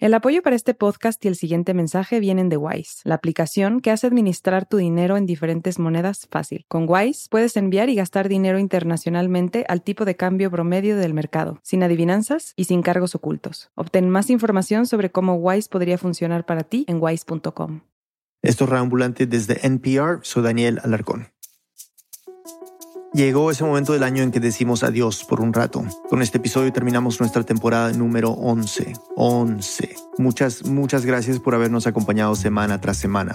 El apoyo para este podcast y el siguiente mensaje vienen de Wise, la aplicación que hace administrar tu dinero en diferentes monedas fácil. Con Wise puedes enviar y gastar dinero internacionalmente al tipo de cambio promedio del mercado, sin adivinanzas y sin cargos ocultos. Obtén más información sobre cómo Wise podría funcionar para ti en wise.com. Esto es Reambulante desde NPR, soy Daniel Alarcón. Llegó ese momento del año en que decimos adiós por un rato. Con este episodio terminamos nuestra temporada número 11. 11. Muchas, muchas gracias por habernos acompañado semana tras semana.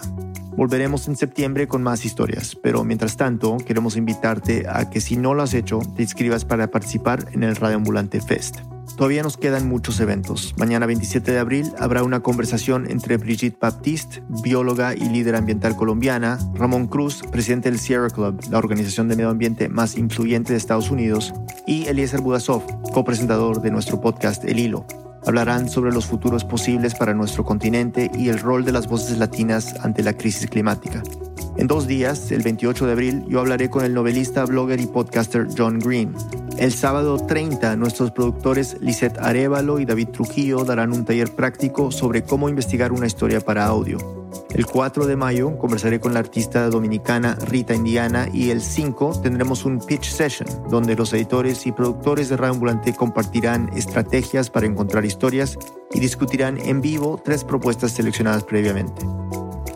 Volveremos en septiembre con más historias, pero mientras tanto queremos invitarte a que si no lo has hecho, te inscribas para participar en el Radioambulante Fest. Todavía nos quedan muchos eventos. Mañana 27 de abril habrá una conversación entre Brigitte Baptiste, bióloga y líder ambiental colombiana, Ramón Cruz, presidente del Sierra Club, la organización de medio ambiente más influyente de Estados Unidos, y Eliezer Budasov, copresentador de nuestro podcast El Hilo. Hablarán sobre los futuros posibles para nuestro continente y el rol de las voces latinas ante la crisis climática. En dos días, el 28 de abril, yo hablaré con el novelista, blogger y podcaster John Green. El sábado 30, nuestros productores Lisette Arevalo y David Trujillo darán un taller práctico sobre cómo investigar una historia para audio. El 4 de mayo conversaré con la artista dominicana Rita Indiana y el 5 tendremos un pitch session donde los editores y productores de Radio Ambulante compartirán estrategias para encontrar historias y discutirán en vivo tres propuestas seleccionadas previamente.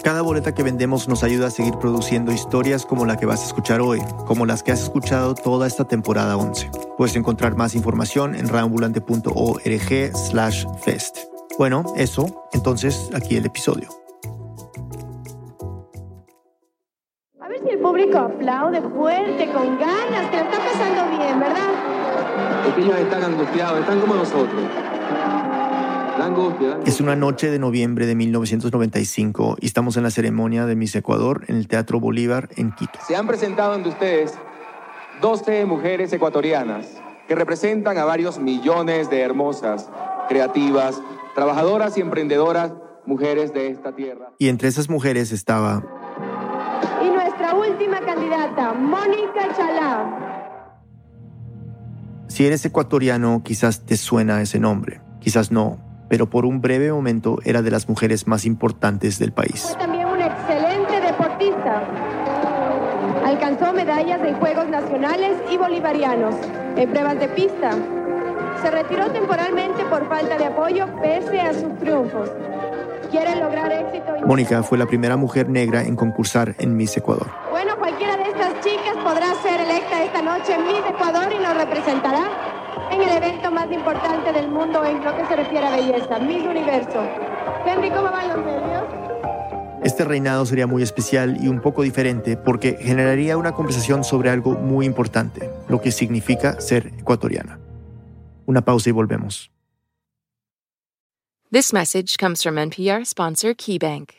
Cada boleta que vendemos nos ayuda a seguir produciendo historias como la que vas a escuchar hoy, como las que has escuchado toda esta temporada 11. Puedes encontrar más información en radioambulante.org slash fest. Bueno, eso, entonces aquí el episodio. Aplaude fuerte, con ganas, que lo está pasando bien, ¿verdad? Porque ellos están angustiados, están como nosotros. La angustia, la angustia. Es una noche de noviembre de 1995 y estamos en la ceremonia de Miss Ecuador en el Teatro Bolívar en Quito. Se han presentado ante ustedes 12 mujeres ecuatorianas que representan a varios millones de hermosas, creativas, trabajadoras y emprendedoras mujeres de esta tierra. Y entre esas mujeres estaba última candidata, Mónica Chalá. Si eres ecuatoriano, quizás te suena ese nombre, quizás no, pero por un breve momento era de las mujeres más importantes del país. Fue también una excelente deportista. Alcanzó medallas en Juegos Nacionales y Bolivarianos, en pruebas de pista. Se retiró temporalmente por falta de apoyo pese a sus triunfos. Quiere lograr éxito. Mónica fue la primera mujer negra en concursar en Miss Ecuador. Cualquiera de estas chicas podrá ser electa esta noche en Miss Ecuador y nos representará en el evento más importante del mundo en lo que se refiere a belleza, Miss Universo. Henry, ¿cómo van los nervios? Este reinado sería muy especial y un poco diferente porque generaría una conversación sobre algo muy importante, lo que significa ser ecuatoriana. Una pausa y volvemos. This message comes from NPR sponsor KeyBank.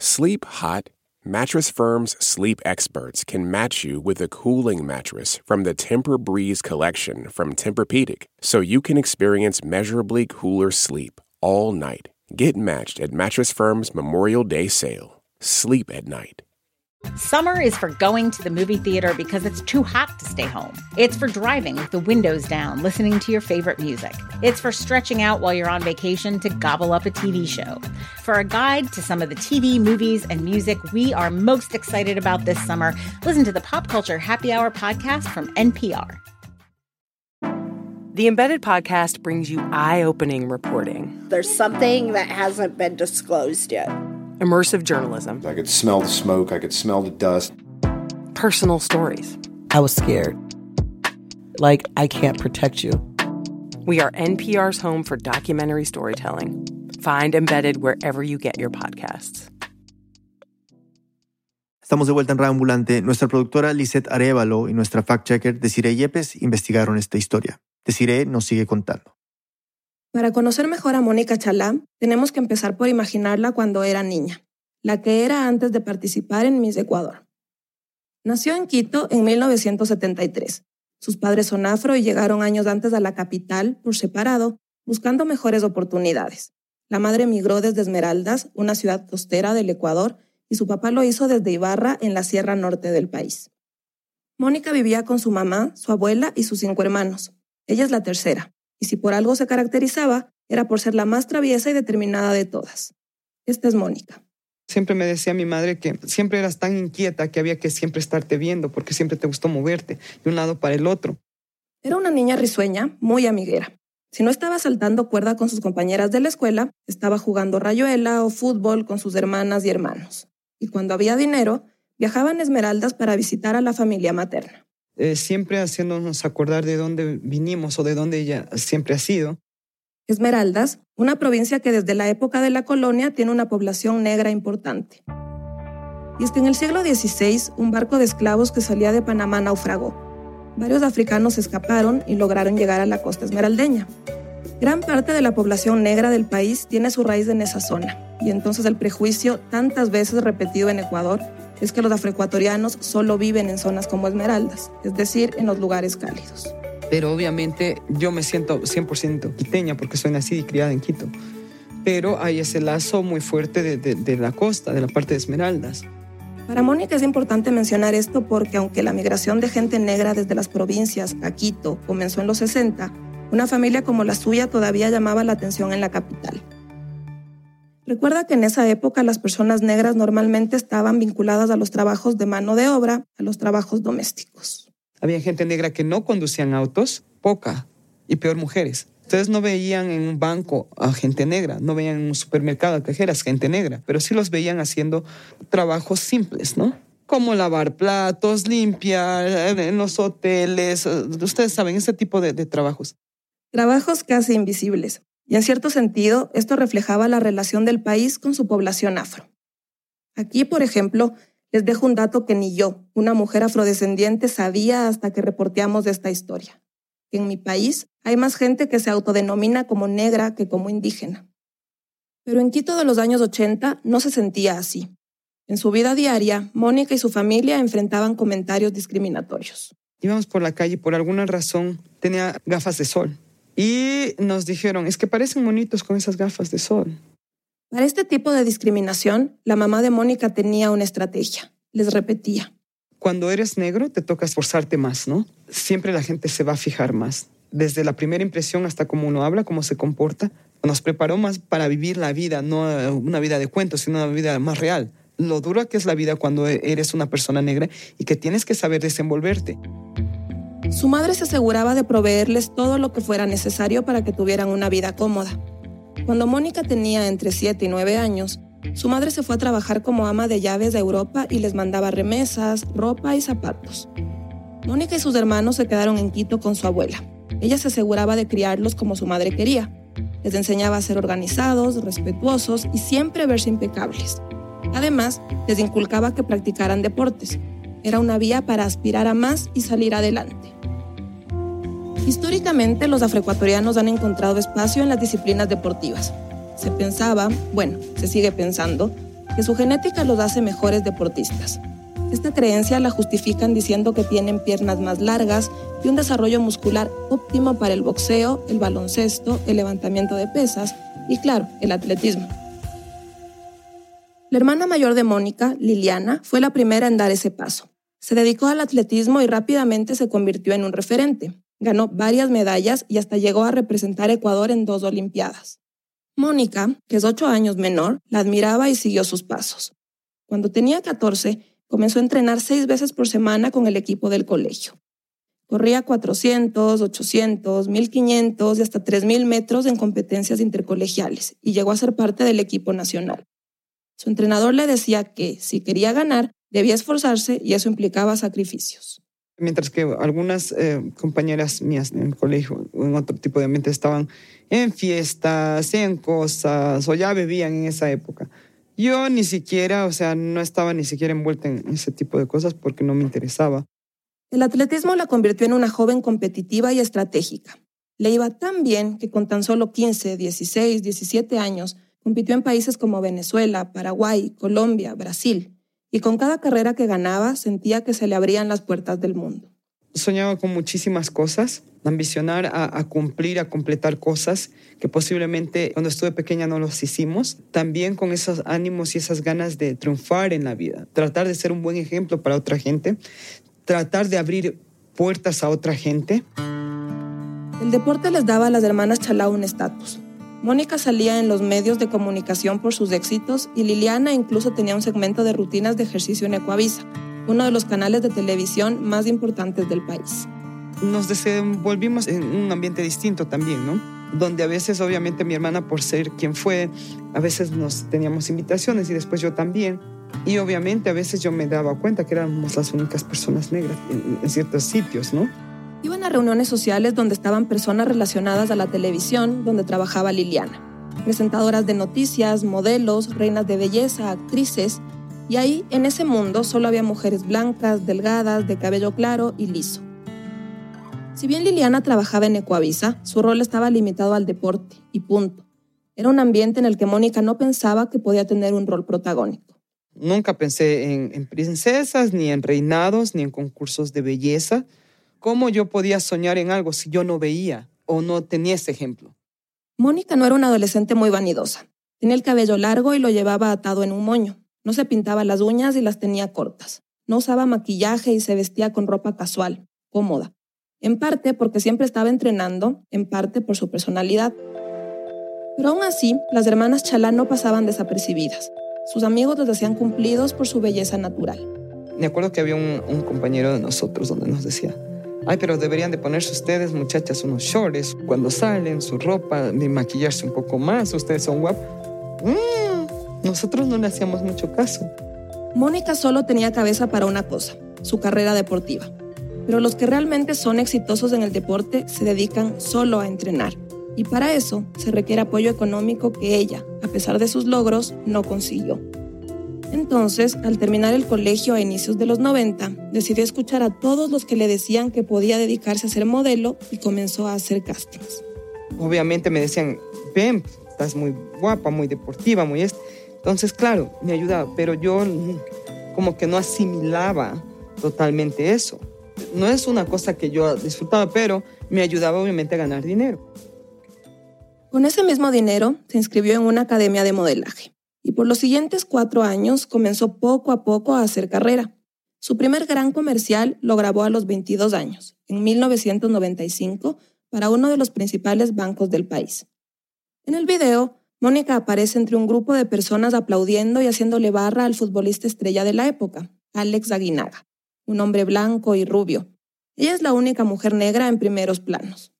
Sleep hot. Mattress Firm's sleep experts can match you with a cooling mattress from the Temper Breeze collection from Tempur-Pedic, so you can experience measurably cooler sleep all night. Get matched at Mattress Firm's Memorial Day sale. Sleep at night. Summer is for going to the movie theater because it's too hot to stay home. It's for driving with the windows down, listening to your favorite music. It's for stretching out while you're on vacation to gobble up a TV show. For a guide to some of the TV, movies, and music we are most excited about this summer, listen to the Pop Culture Happy Hour podcast from NPR. The Embedded Podcast brings you eye opening reporting, There's something that hasn't been disclosed yet. Immersive journalism, I could smell the smoke, I could smell the dust. personal stories. I was scared. Like, I can't protect you. We are NPR's home for documentary storytelling. Find Embedded wherever you get your podcasts. Estamos de vuelta en Radio Ambulante. Nuestra productora Lisette Arevalo y nuestra fact-checker Desiree Yepes investigaron esta historia. Desiree nos sigue contando. Para conocer mejor a Mónica Chalá, tenemos que empezar por imaginarla cuando era niña, la que era antes de participar en Miss Ecuador. Nació en Quito en 1973. Sus padres son afro y llegaron años antes a la capital por separado, buscando mejores oportunidades. La madre emigró desde Esmeraldas, una ciudad costera del Ecuador, y su papá lo hizo desde Ibarra, en la sierra norte del país. Mónica vivía con su mamá, su abuela y sus cinco hermanos. Ella es la tercera y si por algo se caracterizaba, era por ser la más traviesa y determinada de todas. Esta es Mónica. Siempre me decía mi madre que siempre eras tan inquieta que había que siempre estarte viendo porque siempre te gustó moverte de un lado para el otro. Era una niña risueña, muy amiguera. Si no estaba saltando cuerda con sus compañeras de la escuela, estaba jugando rayuela o fútbol con sus hermanas y hermanos. Y cuando había dinero, viajaba en Esmeraldas para visitar a la familia materna. Eh, siempre haciéndonos acordar de dónde vinimos o de dónde ella siempre ha sido. Esmeraldas, una provincia que desde la época de la colonia tiene una población negra importante. Y es que en el siglo XVI un barco de esclavos que salía de Panamá naufragó. Varios africanos escaparon y lograron llegar a la costa esmeraldeña. Gran parte de la población negra del país tiene su raíz en esa zona, y entonces el prejuicio, tantas veces repetido en Ecuador, es que los afroecuatorianos solo viven en zonas como Esmeraldas, es decir, en los lugares cálidos. Pero obviamente yo me siento 100% quiteña porque soy nacida y criada en Quito. Pero hay ese lazo muy fuerte de, de la costa, de la parte de Esmeraldas. Para Mónica es importante mencionar esto porque aunque la migración de gente negra desde las provincias a Quito comenzó en los 60, una familia como la suya todavía llamaba la atención en la capital. Recuerda que en esa época las personas negras normalmente estaban vinculadas a los trabajos de mano de obra, a los trabajos domésticos. Había gente negra que no conducían autos, poca, y peor mujeres. Ustedes no veían en un banco a gente negra, no veían en un supermercado a cajeras gente negra, pero sí los veían haciendo trabajos simples, ¿no? Como lavar platos, limpiar en los hoteles, ustedes saben, ese tipo de, de trabajos. Trabajos casi invisibles, y en cierto sentido esto reflejaba la relación del país con su población afro. Aquí, por ejemplo, les dejo un dato que ni yo, una mujer afrodescendiente, sabía hasta que reporteamos esta historia. En mi país hay más gente que se autodenomina como negra que como indígena. Pero en Quito de los años 80 no se sentía así. En su vida diaria, Mónica y su familia enfrentaban comentarios discriminatorios. Íbamos por la calle y por alguna razón tenía gafas de sol. Y nos dijeron, es que parecen monitos con esas gafas de sol. Para este tipo de discriminación, la mamá de Mónica tenía una estrategia. Les repetía. Cuando eres negro te toca esforzarte más, ¿no? Siempre la gente se va a fijar más. Desde la primera impresión hasta cómo uno habla, cómo se comporta. Nos preparó más para vivir la vida, no una vida de cuentos, sino una vida más real. Lo duro que es la vida cuando eres una persona negra y que tienes que saber desenvolverte. Su madre se aseguraba de proveerles todo lo que fuera necesario para que tuvieran una vida cómoda. Cuando Mónica tenía entre 7 y 9 años, su madre se fue a trabajar como ama de llaves de Europa y les mandaba remesas, ropa y zapatos. Mónica y sus hermanos se quedaron en Quito con su abuela. Ella se aseguraba de criarlos como su madre quería. Les enseñaba a ser organizados, respetuosos y siempre verse impecables. Además, les inculcaba que practicaran deportes. Era una vía para aspirar a más y salir adelante. Históricamente, los afroecuatorianos han encontrado espacio en las disciplinas deportivas. Se pensaba, bueno, se sigue pensando, que su genética los hace mejores deportistas. Esta creencia la justifican diciendo que tienen piernas más largas y un desarrollo muscular óptimo para el boxeo, el baloncesto, el levantamiento de pesas y, claro, el atletismo. La hermana mayor de Mónica, Liliana, fue la primera en dar ese paso. Se dedicó al atletismo y rápidamente se convirtió en un referente. Ganó varias medallas y hasta llegó a representar a Ecuador en dos Olimpiadas. Mónica, que es ocho años menor, la admiraba y siguió sus pasos. Cuando tenía 14, comenzó a entrenar seis veces por semana con el equipo del colegio. Corría 400, 800, 1500 y hasta 3000 metros en competencias intercolegiales y llegó a ser parte del equipo nacional. Su entrenador le decía que, si quería ganar, debía esforzarse y eso implicaba sacrificios. Mientras que algunas eh, compañeras mías en el colegio o en otro tipo de ambiente estaban en fiestas, en cosas, o ya bebían en esa época. Yo ni siquiera, o sea, no estaba ni siquiera envuelta en ese tipo de cosas porque no me interesaba. El atletismo la convirtió en una joven competitiva y estratégica. Le iba tan bien que con tan solo 15, 16, 17 años compitió en países como Venezuela, Paraguay, Colombia, Brasil, y con cada carrera que ganaba sentía que se le abrían las puertas del mundo. Soñaba con muchísimas cosas, ambicionar a, a, cumplir, a completar cosas que posiblemente cuando estuve pequeña no los hicimos. También con esos ánimos y esas ganas de triunfar en la vida, tratar de ser un buen ejemplo para otra gente, tratar de abrir puertas a otra gente. El deporte les daba a las hermanas Chalá un estatus. Mónica salía en los medios de comunicación por sus éxitos y Liliana incluso tenía un segmento de rutinas de ejercicio en Ecuavisa, uno de los canales de televisión más importantes del país. Nos desenvolvimos en un ambiente distinto también, ¿no? Donde a veces, obviamente, mi hermana, por ser quien fue, a veces nos teníamos invitaciones y después yo también. Y obviamente a veces yo me daba cuenta que éramos las únicas personas negras en, en ciertos sitios, ¿no? Iban a reuniones sociales donde estaban personas relacionadas a la televisión, donde trabajaba Liliana. Presentadoras de noticias, modelos, reinas de belleza, actrices. Y ahí, en ese mundo, solo había mujeres blancas, delgadas, de cabello claro y liso. Si bien Liliana trabajaba en Ecuavisa, su rol estaba limitado al deporte, y punto. Era un ambiente en el que Mónica no pensaba que podía tener un rol protagónico. Nunca pensé en, en princesas, ni en reinados, ni en concursos de belleza. ¿Cómo yo podía soñar en algo si yo no veía o no tenía ese ejemplo? Mónica no era una adolescente muy vanidosa. Tenía el cabello largo y lo llevaba atado en un moño. No se pintaba las uñas y las tenía cortas. No usaba maquillaje y se vestía con ropa casual, cómoda. En parte porque siempre estaba entrenando, en parte por su personalidad. Pero aún así, las hermanas Chalá no pasaban desapercibidas. Sus amigos los hacían cumplidos por su belleza natural. Me acuerdo que había un, un compañero de nosotros donde nos decía, Ay, pero deberían de ponerse ustedes, muchachas, unos shorts cuando salen, su ropa, de maquillarse un poco más, ustedes son guapas. Mm, nosotros no le hacíamos mucho caso. Mónica solo tenía cabeza para una cosa, su carrera deportiva. Pero los que realmente son exitosos en el deporte se dedican solo a entrenar. Y para eso se requiere apoyo económico que ella, a pesar de sus logros, no consiguió. Entonces, al terminar el colegio a inicios de los 90, decidió escuchar a todos los que le decían que podía dedicarse a ser modelo y comenzó a hacer castings. Obviamente me decían, ven, estás muy guapa, muy deportiva, muy... Est Entonces, claro, me ayudaba, pero yo como que no asimilaba totalmente eso. No es una cosa que yo disfrutaba, pero me ayudaba obviamente a ganar dinero. Con ese mismo dinero se inscribió en una academia de modelaje y por los siguientes cuatro años comenzó poco a poco a hacer carrera. Su primer gran comercial lo grabó a los 22 años, en 1995, para uno de los principales bancos del país. En el video, Mónica aparece entre un grupo de personas aplaudiendo y haciéndole barra al futbolista estrella de la época, Alex Aguinaga, un hombre blanco y rubio. Ella es la única mujer negra en primeros planos.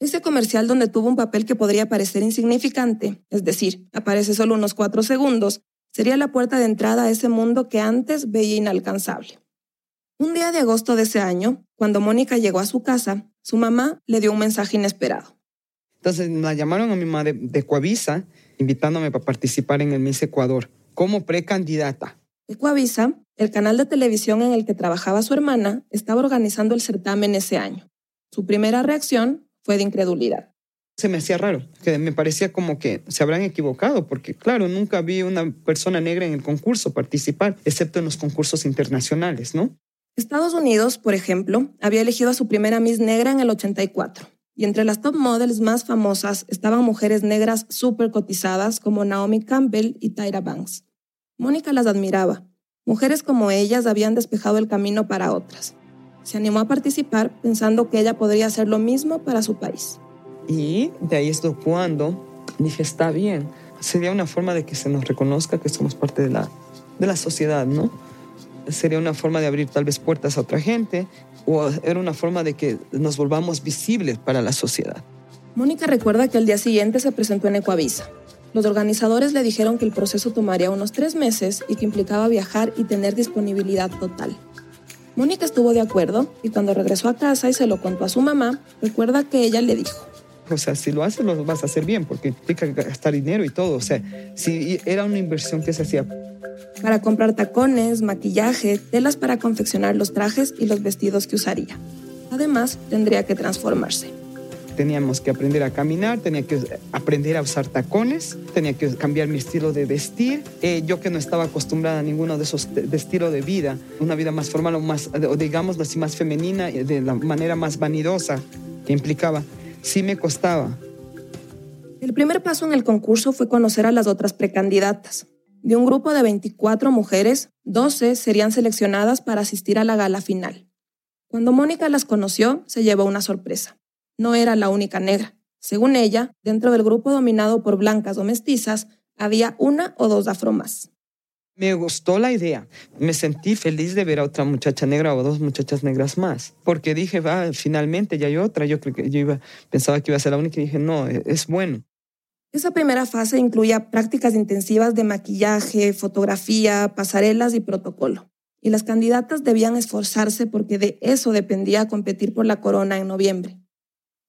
Ese comercial donde tuvo un papel que podría parecer insignificante, es decir, aparece solo unos cuatro segundos, sería la puerta de entrada a ese mundo que antes veía inalcanzable. Un día de agosto de ese año, cuando Mónica llegó a su casa, su mamá le dio un mensaje inesperado. Entonces la llamaron a mi madre de Coavisa, invitándome para participar en el Miss Ecuador como precandidata. Ecuavisa, el canal de televisión en el que trabajaba su hermana, estaba organizando el certamen ese año. Su primera reacción fue de incredulidad. Se me hacía raro, que me parecía como que se habrán equivocado, porque claro, nunca vi una persona negra en el concurso participar, excepto en los concursos internacionales, ¿no? Estados Unidos, por ejemplo, había elegido a su primera Miss negra en el 84, y entre las top models más famosas estaban mujeres negras súper cotizadas como Naomi Campbell y Tyra Banks. Mónica las admiraba. Mujeres como ellas habían despejado el camino para otras. Se animó a participar pensando que ella podría hacer lo mismo para su país. Y de ahí es cuando dije, está bien, sería una forma de que se nos reconozca que somos parte de la, de la sociedad, ¿no? Sería una forma de abrir tal vez puertas a otra gente o era una forma de que nos volvamos visibles para la sociedad. Mónica recuerda que al día siguiente se presentó en Ecuavisa. Los organizadores le dijeron que el proceso tomaría unos tres meses y que implicaba viajar y tener disponibilidad total. Mónica estuvo de acuerdo y cuando regresó a casa y se lo contó a su mamá, recuerda que ella le dijo, o sea, si lo haces, lo vas a hacer bien, porque implica gastar dinero y todo. O sea, si era una inversión que se hacía. Para comprar tacones, maquillaje, telas para confeccionar los trajes y los vestidos que usaría. Además, tendría que transformarse. Teníamos que aprender a caminar, tenía que aprender a usar tacones, tenía que cambiar mi estilo de vestir. Eh, yo que no estaba acostumbrada a ninguno de esos de, estilo de vida, una vida más formal o más, o digamos así, más femenina, de la manera más vanidosa que implicaba, sí me costaba. El primer paso en el concurso fue conocer a las otras precandidatas. De un grupo de 24 mujeres, 12 serían seleccionadas para asistir a la gala final. Cuando Mónica las conoció, se llevó una sorpresa. No era la única negra. Según ella, dentro del grupo dominado por blancas o mestizas, había una o dos afro más. Me gustó la idea. Me sentí feliz de ver a otra muchacha negra o dos muchachas negras más. Porque dije, va, finalmente ya hay otra. Yo creo que yo iba, pensaba que iba a ser la única y dije, no, e, es bueno. Esa primera fase incluía prácticas intensivas de maquillaje, fotografía, pasarelas y protocolo y las candidatas debían esforzarse porque de eso dependía competir por la corona en noviembre.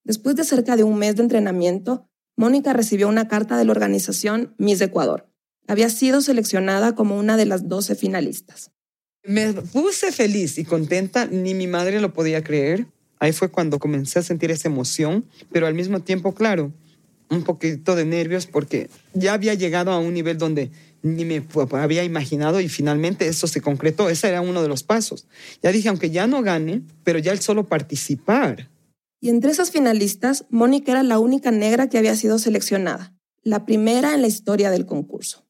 Después de cerca de un mes de entrenamiento, Mónica recibió una carta de la organización Miss Ecuador. Había sido seleccionada como una de las 12 finalistas. Me puse feliz y contenta, ni mi madre lo podía creer. Ahí fue cuando comencé a sentir esa emoción, pero al mismo tiempo, claro, un poquito de nervios porque ya había llegado a un nivel donde ni me había imaginado y finalmente eso se concretó. Ese era uno de los pasos. Ya dije, aunque ya no gane, pero ya el solo participar. Y entre esas finalistas, Mónica era la única negra que había sido seleccionada, la primera en la historia del concurso.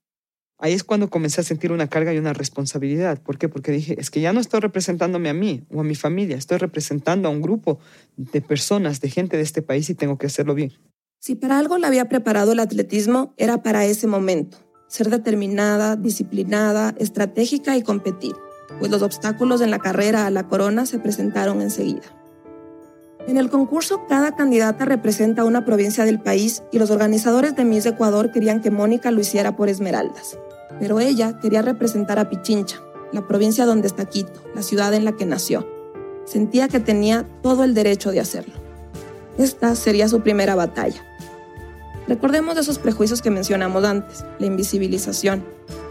Ahí es cuando comencé a sentir una carga y una responsabilidad. ¿Por qué? Porque dije, es que ya no estoy representándome a mí o a mi familia, estoy representando a un grupo de personas, de gente de este país y tengo que hacerlo bien. Si para algo la había preparado el atletismo, era para ese momento ser determinada, disciplinada, estratégica y competir, pues los obstáculos en la carrera a la corona se presentaron enseguida. En el concurso, cada candidata representa una provincia del país y los organizadores de Miss Ecuador querían que Mónica lo hiciera por Esmeraldas. Pero ella quería representar a Pichincha, la provincia donde está Quito, la ciudad en la que nació. Sentía que tenía todo el derecho de hacerlo. Esta sería su primera batalla. Recordemos esos prejuicios que mencionamos antes, la invisibilización,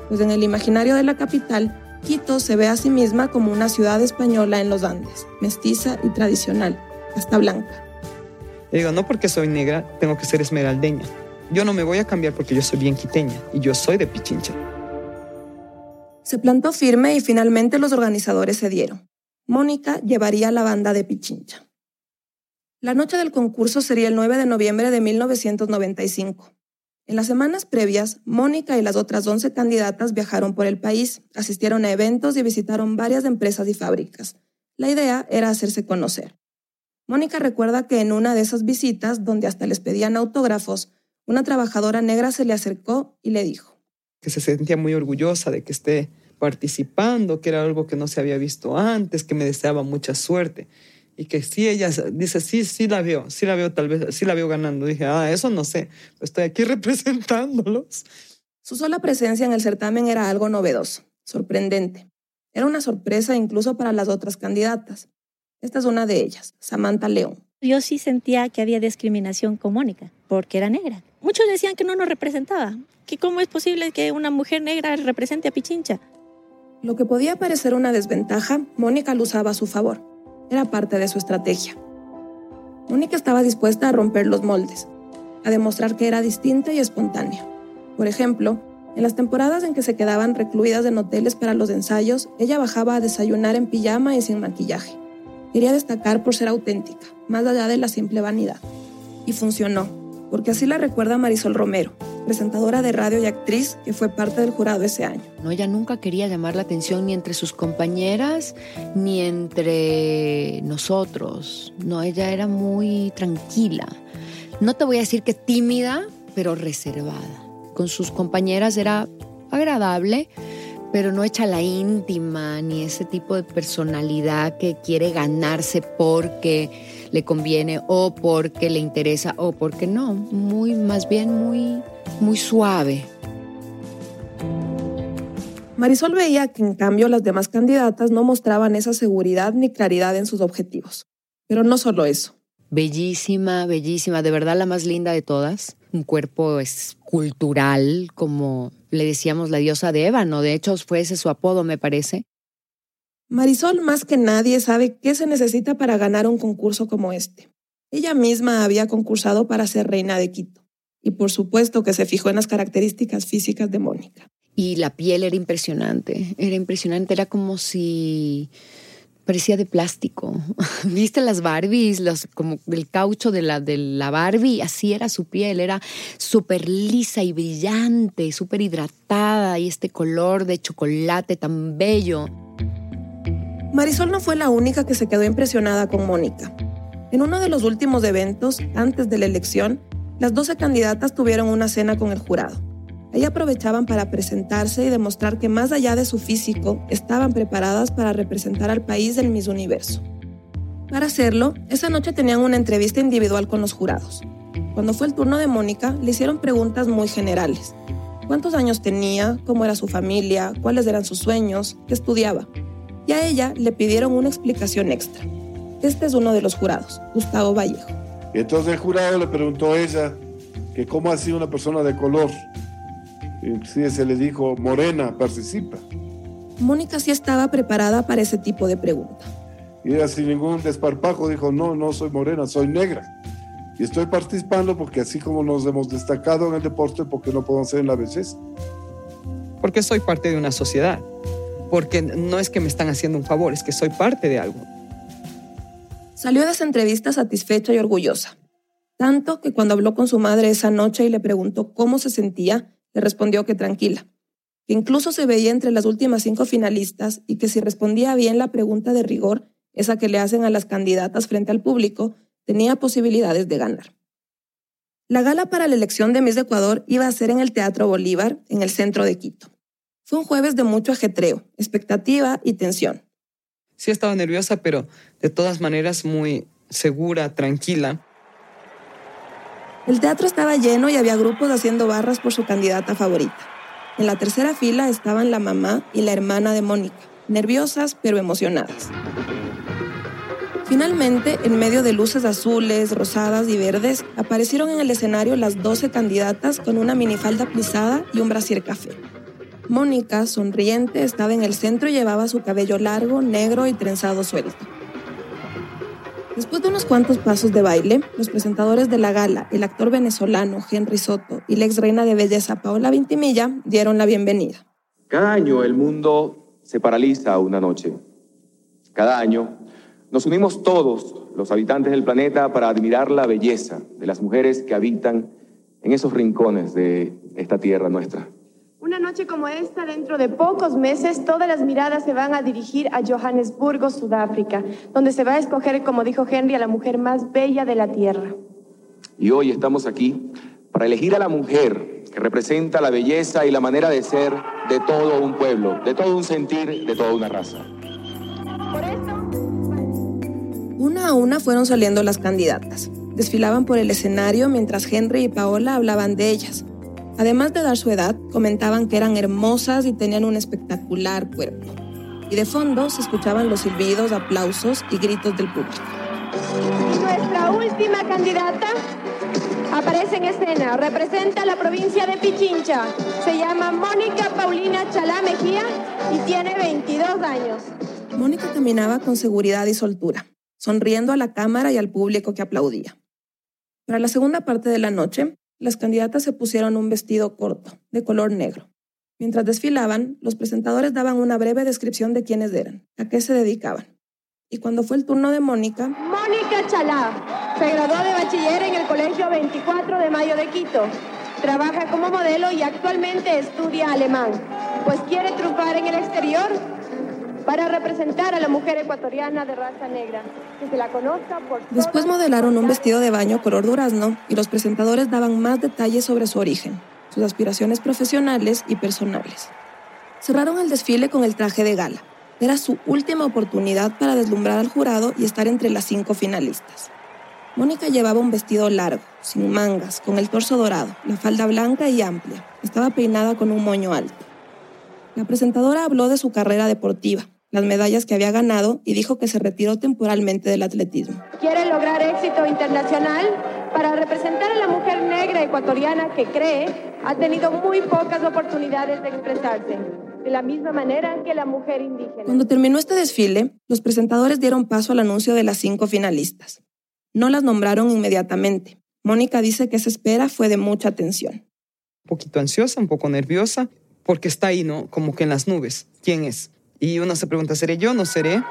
pues en el imaginario de la capital, Quito se ve a sí misma como una ciudad española en los Andes, mestiza y tradicional, hasta blanca. digo, no porque soy negra, tengo que ser esmeraldeña. Yo no me voy a cambiar porque yo soy bien quiteña y yo soy de Pichincha. Se plantó firme y finalmente los organizadores cedieron. Mónica llevaría la banda de Pichincha. La noche del concurso sería el 9 de noviembre de 1995. En las semanas previas, Mónica y las otras 11 candidatas viajaron por el país, asistieron a eventos y visitaron varias empresas y fábricas. La idea era hacerse conocer. Mónica recuerda que en una de esas visitas, donde hasta les pedían autógrafos, una trabajadora negra se le acercó y le dijo que se sentía muy orgullosa de que esté participando, que era algo que no se había visto antes, que me deseaba mucha suerte y que sí, ella dice, sí, sí la veo, sí la veo tal vez, sí la veo ganando. Dije, ah, eso no sé, estoy aquí representándolos. Su sola presencia en el certamen era algo novedoso, sorprendente. Era una sorpresa incluso para las otras candidatas. Esta es una de ellas, Samantha León. Yo sí sentía que había discriminación con Mónica, porque era negra. Muchos decían que no nos representaba, que cómo es posible que una mujer negra represente a Pichincha. Lo que podía parecer una desventaja, Mónica lo usaba a su favor era parte de su estrategia. Mónica estaba dispuesta a romper los moldes, a demostrar que era distinta y espontánea. Por ejemplo, en las temporadas en que se quedaban recluidas en hoteles para los ensayos, ella bajaba a desayunar en pijama y sin maquillaje. Quería destacar por ser auténtica, más allá de la simple vanidad. Y funcionó porque así la recuerda Marisol Romero, presentadora de radio y actriz que fue parte del jurado ese año. No, ella nunca quería llamar la atención ni entre sus compañeras ni entre nosotros. No, ella era muy tranquila. No te voy a decir que tímida, pero reservada. Con sus compañeras era agradable, pero no echa la íntima ni ese tipo de personalidad que quiere ganarse porque le conviene o porque le interesa o porque no, muy más bien muy muy suave. Marisol veía que en cambio las demás candidatas no mostraban esa seguridad ni claridad en sus objetivos. Pero no solo eso. Bellísima, bellísima, de verdad la más linda de todas. Un cuerpo escultural, como le decíamos la diosa de ébano. De hecho, fue ese su apodo, me parece. Marisol más que nadie sabe qué se necesita para ganar un concurso como este. Ella misma había concursado para ser reina de Quito. Y por supuesto que se fijó en las características físicas de Mónica. Y la piel era impresionante, era impresionante, era como si parecía de plástico. ¿Viste las Barbies? Los, como el caucho de la, de la Barbie, así era su piel, era súper lisa y brillante, súper hidratada y este color de chocolate tan bello. Marisol no fue la única que se quedó impresionada con Mónica. En uno de los últimos eventos, antes de la elección, las 12 candidatas tuvieron una cena con el jurado. Ahí aprovechaban para presentarse y demostrar que más allá de su físico, estaban preparadas para representar al país del Miss Universo. Para hacerlo, esa noche tenían una entrevista individual con los jurados. Cuando fue el turno de Mónica, le hicieron preguntas muy generales. ¿Cuántos años tenía? ¿Cómo era su familia? ¿Cuáles eran sus sueños? ¿Qué estudiaba? Y a ella le pidieron una explicación extra. Este es uno de los jurados, Gustavo Vallejo. Entonces el jurado le preguntó a ella que cómo ha sido una persona de color sí se le dijo, Morena, participa. Mónica sí estaba preparada para ese tipo de pregunta. Y ella sin ningún desparpajo dijo, no, no soy morena, soy negra. Y estoy participando porque así como nos hemos destacado en el deporte, porque no podemos ser en la belleza? Porque soy parte de una sociedad. Porque no es que me están haciendo un favor, es que soy parte de algo. Salió de esa entrevista satisfecha y orgullosa. Tanto que cuando habló con su madre esa noche y le preguntó cómo se sentía, le respondió que tranquila, que incluso se veía entre las últimas cinco finalistas y que si respondía bien la pregunta de rigor, esa que le hacen a las candidatas frente al público, tenía posibilidades de ganar. La gala para la elección de Miss Ecuador iba a ser en el Teatro Bolívar, en el centro de Quito. Fue un jueves de mucho ajetreo, expectativa y tensión. Sí estaba nerviosa, pero de todas maneras muy segura, tranquila. El teatro estaba lleno y había grupos haciendo barras por su candidata favorita. En la tercera fila estaban la mamá y la hermana de Mónica, nerviosas pero emocionadas. Finalmente, en medio de luces azules, rosadas y verdes, aparecieron en el escenario las 12 candidatas con una minifalda plisada y un brasier café. Mónica, sonriente, estaba en el centro y llevaba su cabello largo, negro y trenzado suelto. Después de unos cuantos pasos de baile, los presentadores de la gala, el actor venezolano Henry Soto y la ex reina de belleza Paola Vintimilla dieron la bienvenida. Cada año el mundo se paraliza una noche. Cada año nos unimos todos los habitantes del planeta para admirar la belleza de las mujeres que habitan en esos rincones de esta tierra nuestra. Una noche como esta, dentro de pocos meses, todas las miradas se van a dirigir a Johannesburgo, Sudáfrica, donde se va a escoger, como dijo Henry, a la mujer más bella de la tierra. Y hoy estamos aquí para elegir a la mujer que representa la belleza y la manera de ser de todo un pueblo, de todo un sentir, de toda una raza. Por eso... Una a una fueron saliendo las candidatas. Desfilaban por el escenario mientras Henry y Paola hablaban de ellas Además de dar su edad, comentaban que eran hermosas y tenían un espectacular cuerpo. Y de fondo se escuchaban los silbidos, aplausos y gritos del público. Y nuestra última candidata aparece en escena. Representa la provincia de Pichincha. Se llama Mónica Paulina Chalá Mejía y tiene 22 años. Mónica caminaba con seguridad y soltura, sonriendo a la cámara y al público que aplaudía. Para la segunda parte de la noche, las candidatas se pusieron un vestido corto, de color negro. Mientras desfilaban, los presentadores daban una breve descripción de quiénes eran, a qué se dedicaban. Y cuando fue el turno de Mónica... Mónica Chalá se graduó de bachiller en el Colegio 24 de Mayo de Quito. Trabaja como modelo y actualmente estudia alemán, pues quiere triunfar en el exterior para representar a la mujer ecuatoriana de raza negra, que se la conozca por... Después modelaron un vestido de baño color durazno y los presentadores daban más detalles sobre su origen, sus aspiraciones profesionales y personales. Cerraron el desfile con el traje de gala. Era su última oportunidad para deslumbrar al jurado y estar entre las cinco finalistas. Mónica llevaba un vestido largo, sin mangas, con el torso dorado, la falda blanca y amplia. Estaba peinada con un moño alto. La presentadora habló de su carrera deportiva, las medallas que había ganado y dijo que se retiró temporalmente del atletismo. Quiere lograr éxito internacional para representar a la mujer negra ecuatoriana que cree ha tenido muy pocas oportunidades de expresarse, de la misma manera que la mujer indígena. Cuando terminó este desfile, los presentadores dieron paso al anuncio de las cinco finalistas. No las nombraron inmediatamente. Mónica dice que esa espera fue de mucha tensión. Un poquito ansiosa, un poco nerviosa, porque está ahí, ¿no? Como que en las nubes. ¿Quién es? Y uno se pregunta, ¿seré yo? ¿No seré?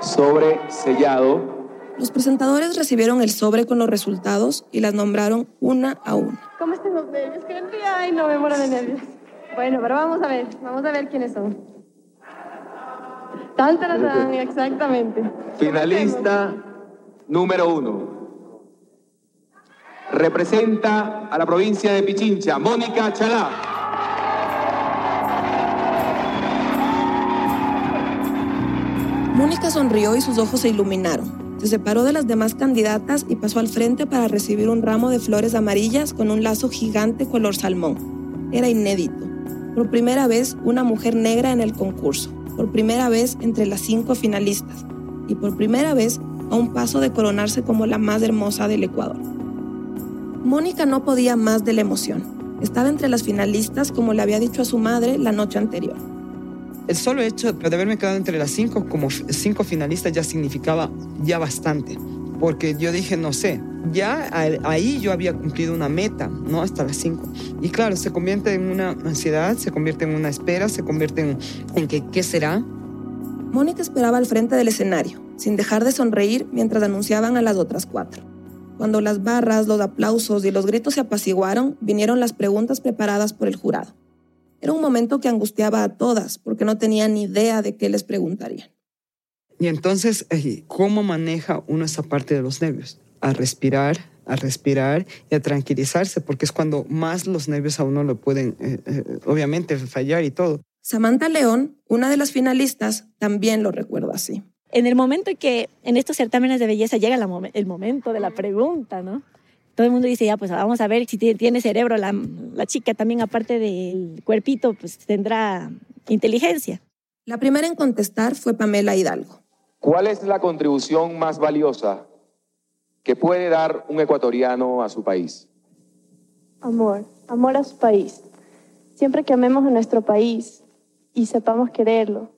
Sobre sellado. Los presentadores recibieron el sobre con los resultados y las nombraron una a una. ¿Cómo están los nervios? ¿Qué Ay, no, me muero de nervios. Bueno, pero vamos a ver, vamos a ver quiénes son. Tan, tan, tan, exactamente. Finalista número uno. Representa a la provincia de Pichincha, Mónica Chalá. Mónica sonrió y sus ojos se iluminaron. Se separó de las demás candidatas y pasó al frente para recibir un ramo de flores amarillas con un lazo gigante color salmón. Era inédito. Por primera vez, una mujer negra en el concurso. Por primera vez entre las cinco finalistas. Y por primera vez a un paso de coronarse como la más hermosa del Ecuador. Mónica no podía más de la emoción. Estaba entre las finalistas como le había dicho a su madre la noche anterior. El solo hecho de haberme quedado entre las cinco como cinco finalistas ya significaba ya bastante, porque yo dije, no sé, ya ahí yo había cumplido una meta, ¿no? Hasta las cinco. Y claro, se convierte en una ansiedad, se convierte en una espera, se convierte en, que, ¿qué será? Mónica esperaba al frente del escenario, sin dejar de sonreír mientras anunciaban a las otras cuatro. Cuando las barras, los aplausos y los gritos se apaciguaron, vinieron las preguntas preparadas por el jurado. Era un momento que angustiaba a todas porque no tenían ni idea de qué les preguntarían. Y entonces, eh, ¿cómo maneja uno esa parte de los nervios? A respirar, a respirar y a tranquilizarse, porque es cuando más los nervios a uno lo pueden, eh, eh, obviamente, fallar y todo. Samantha León, una de las finalistas, también lo recuerda así. En el momento en que en estos certámenes de belleza llega el momento de la pregunta, ¿no? Todo el mundo dice, ya, pues vamos a ver si tiene cerebro la, la chica también, aparte del cuerpito, pues tendrá inteligencia. La primera en contestar fue Pamela Hidalgo. ¿Cuál es la contribución más valiosa que puede dar un ecuatoriano a su país? Amor, amor a su país. Siempre que amemos a nuestro país y sepamos quererlo,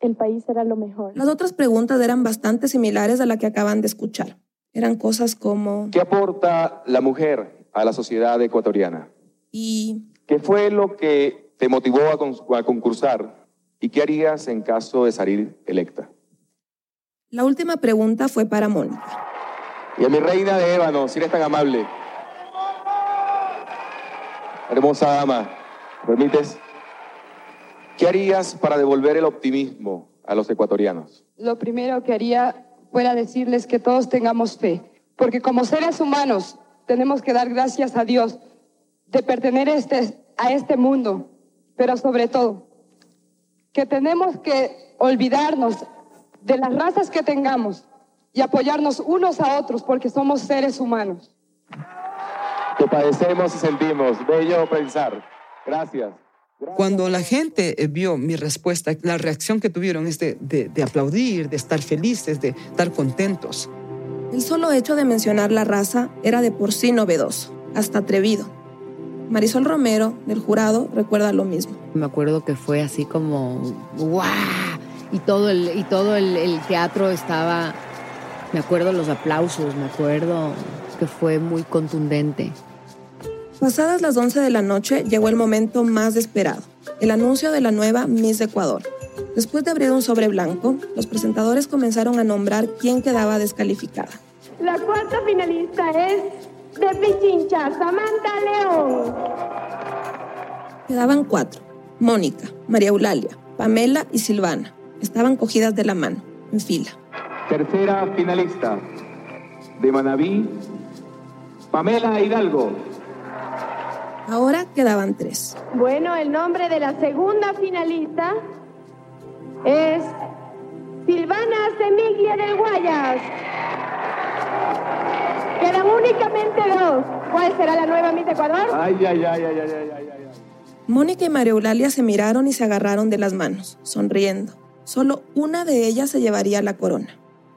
el país será lo mejor. Las otras preguntas eran bastante similares a la que acaban de escuchar. Eran cosas como... ¿Qué aporta la mujer a la sociedad ecuatoriana? ¿Y qué fue lo que te motivó a, concursar? ¿Y qué harías en caso de salir electa? La última pregunta fue para Mónica. Y a mi reina de ébano, si eres tan amable. Hermosa dama, ¿permites? ¿Qué harías para devolver el optimismo a los ecuatorianos? Lo primero que haría fuera decirles que todos tengamos fe, porque como seres humanos tenemos que dar gracias a Dios de pertenecer este, a este mundo, pero sobre todo que tenemos que olvidarnos de las razas que tengamos y apoyarnos unos a otros porque somos seres humanos. Que padecemos y sentimos, bello pensar. Gracias. Cuando la gente eh, vio mi respuesta, la reacción que tuvieron es de, de, aplaudir, de estar felices, de estar contentos. El solo hecho de mencionar la raza era de por sí novedoso, hasta atrevido. Marisol Romero, del jurado, recuerda lo mismo. Me acuerdo que fue así como ¡guau! Y todo el, y todo el, el teatro estaba, me acuerdo los aplausos, me acuerdo que fue muy contundente. Pasadas las 11 de la noche llegó el momento más esperado, el anuncio de la nueva Miss Ecuador. Después de abrir un sobre blanco, los presentadores comenzaron a nombrar quién quedaba descalificada. La cuarta finalista es de Pichincha, Samantha León. Quedaban cuatro, Mónica, María Eulalia, Pamela y Silvana. Estaban cogidas de la mano, en fila. Tercera finalista, de Manabí, Pamela Hidalgo. Ahora quedaban tres. Bueno, el nombre de la segunda finalista es Silvana Semiglia del Guayas. Quedan únicamente dos. ¿Cuál será la nueva Miss Ecuador? Ay, ay, ay, ay, ay, ay, ay, ay. Mónica y María Eulalia se miraron y se agarraron de las manos, sonriendo. Solo una de ellas se llevaría la corona.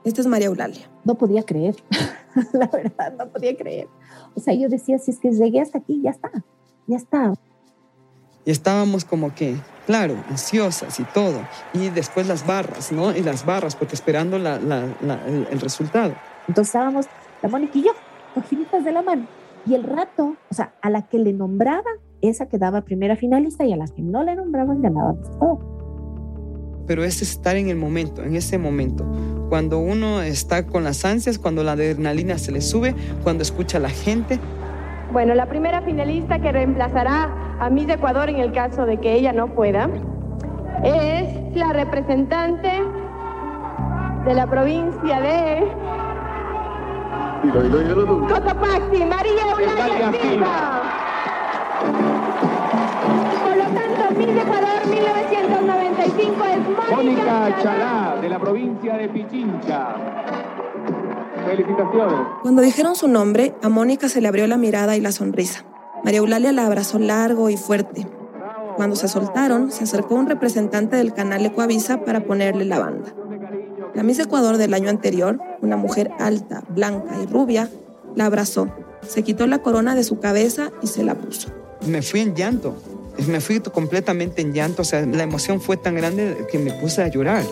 Esta es María Eulalia. No podía creer, la verdad, no podía creer. O sea, yo decía, si es que llegué hasta aquí, ya está ya está. Y estábamos como que, claro, ansiosas y todo. Y después las barras, ¿no? Y las barras, porque esperando la, la, el, resultado. Entonces estábamos, la Mónica y yo, cogiditas de la mano. Y el rato, o sea, a la que le nombraban, esa quedaba primera finalista y a las que no le nombraban ganaban todo. Pero es estar en el momento, en ese momento. Cuando uno está con las ansias, cuando la adrenalina se le sube, cuando escucha a la gente. Bueno, la primera finalista que reemplazará a Miss Ecuador en el caso de que ella no pueda es la representante de la provincia de Cotopaxi, María Eulalia Silva. Mónica Chalá, de la provincia de Pichincha. Felicitaciones. Cuando dijeron su nombre, a Mónica se le abrió la mirada y la sonrisa. María Eulalia la abrazó largo y fuerte. Cuando se soltaron, se acercó un representante del canal Ecuavisa para ponerle la banda. La Miss Ecuador del año anterior, una mujer alta, blanca y rubia, la abrazó, se quitó la corona de su cabeza y se la puso. Me fui en llanto, me fui completamente en llanto, o sea, la emoción fue tan grande que me puse a llorar.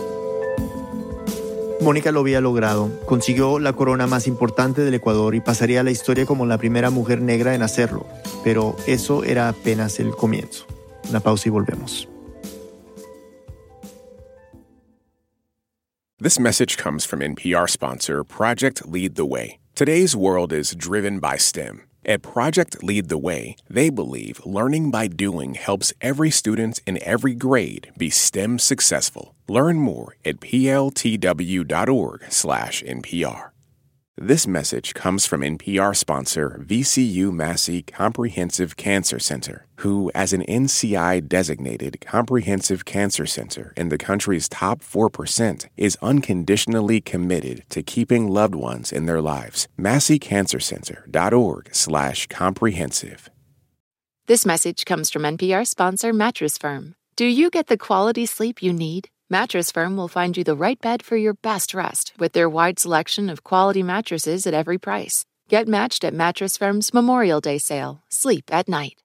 Mónica lo había logrado, consiguió la corona más importante del Ecuador y pasaría a la historia como la primera mujer negra en hacerlo, pero eso era apenas el comienzo. Una pausa y volvemos. This message comes from NPR sponsor Project Lead the Way. Today's world is driven by STEM. At Project Lead the Way, they believe learning by doing helps every student in every grade be STEM successful. Learn more at pltw.org/npr. This message comes from NPR sponsor VCU Massey Comprehensive Cancer Center, who, as an NCI designated comprehensive cancer center in the country's top 4%, is unconditionally committed to keeping loved ones in their lives. MasseyCancerCenter.org/comprehensive. This message comes from NPR sponsor Mattress Firm. Do you get the quality sleep you need? Mattress Firm will find you the right bed for your best rest with their wide selection of quality mattresses at every price. Get matched at Mattress Firm's Memorial Day sale. Sleep at night.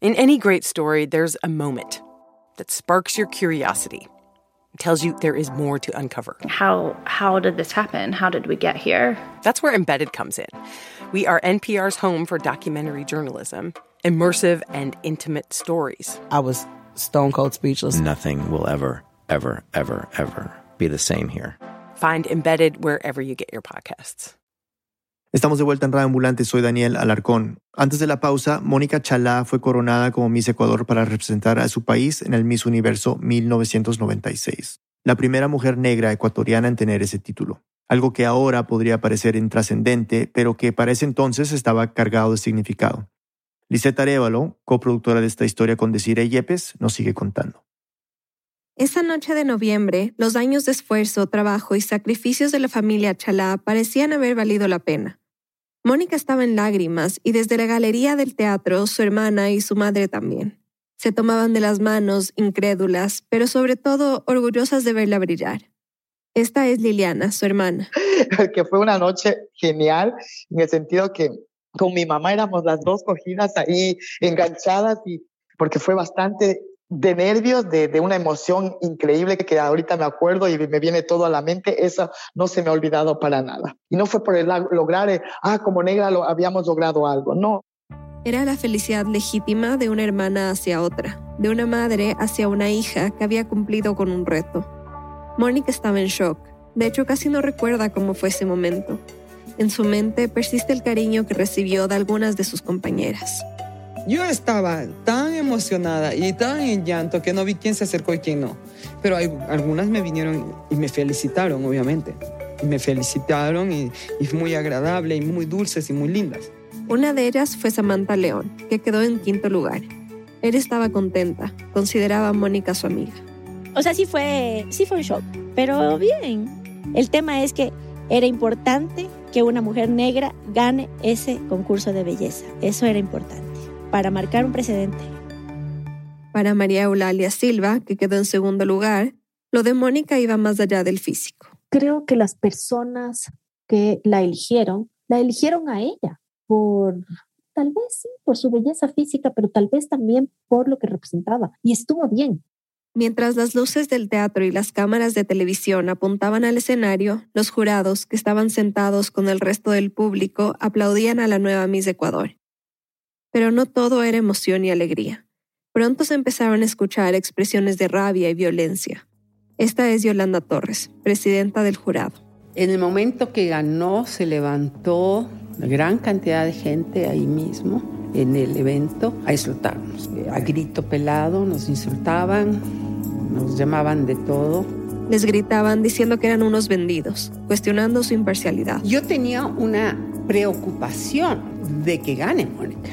In any great story, there's a moment that sparks your curiosity. It tells you there is more to uncover. How how did this happen? How did we get here? That's where Embedded comes in. We are NPR's home for documentary journalism, immersive and intimate stories. I was stone cold speechless. Nothing will ever, ever, ever, ever be the same here. Find Embedded wherever you get your podcasts. Estamos de vuelta en Radio Ambulante, soy Daniel Alarcón. Antes de la pausa, Mónica Chalá fue coronada como Miss Ecuador para representar a su país en el Miss Universo 1996. La primera mujer negra ecuatoriana en tener ese título. Algo que ahora podría parecer intrascendente, pero que para ese entonces estaba cargado de significado. Lisette Arevalo, coproductora de esta historia con Desiree Yepes, nos sigue contando. Esa noche de noviembre, los años de esfuerzo, trabajo y sacrificios de la familia Chalá parecían haber valido la pena. Mónica estaba en lágrimas y desde la galería del teatro su hermana y su madre también. Se tomaban de las manos, incrédulas, pero sobre todo orgullosas de verla brillar. Esta es Liliana, su hermana. que fue una noche genial en el sentido que con mi mamá éramos las dos cogidas ahí enganchadas y porque fue bastante de nervios, de, de, una emoción increíble que ahorita me acuerdo y me viene todo a la mente, eso no se me ha olvidado para nada. Y no fue por el lograr, eh, ah, como negra lo habíamos logrado algo, no. Era la felicidad legítima de una hermana hacia otra, de una madre hacia una hija que había cumplido con un reto. Mónica estaba en shock, de hecho casi no recuerda cómo fue ese momento. En su mente persiste el cariño que recibió de algunas de sus compañeras. Yo estaba tan emocionada y tan en llanto que no vi quién se acercó y quién no. Pero hay, algunas me vinieron y me felicitaron, obviamente. Y me felicitaron y, y muy agradable y muy dulces y muy lindas. Una de ellas fue Samantha León, que quedó en quinto lugar. Él estaba contenta, consideraba a Mónica su amiga. O sea, sí fue, sí fue un shock, pero bien. El tema es que era importante que una mujer negra gane ese concurso de belleza. Eso era importante para marcar un precedente. Para María Eulalia Silva, que quedó en segundo lugar, lo de Mónica iba más allá del físico. Creo que las personas que la eligieron, la eligieron a ella por, tal vez sí, por su belleza física, pero tal vez también por lo que representaba. Y estuvo bien. Mientras las luces del teatro y las cámaras de televisión apuntaban al escenario, los jurados, que estaban sentados con el resto del público, aplaudían a la nueva Miss Ecuador. Pero no todo era emoción y alegría. Pronto se empezaron a escuchar expresiones de rabia y violencia. Esta es Yolanda Torres, presidenta del jurado. En el momento que ganó, se levantó una gran cantidad de gente ahí mismo, en el evento, a insultarnos. A grito pelado nos insultaban, nos llamaban de todo. Les gritaban diciendo que eran unos vendidos, cuestionando su imparcialidad. Yo tenía una preocupación de que gane Mónica,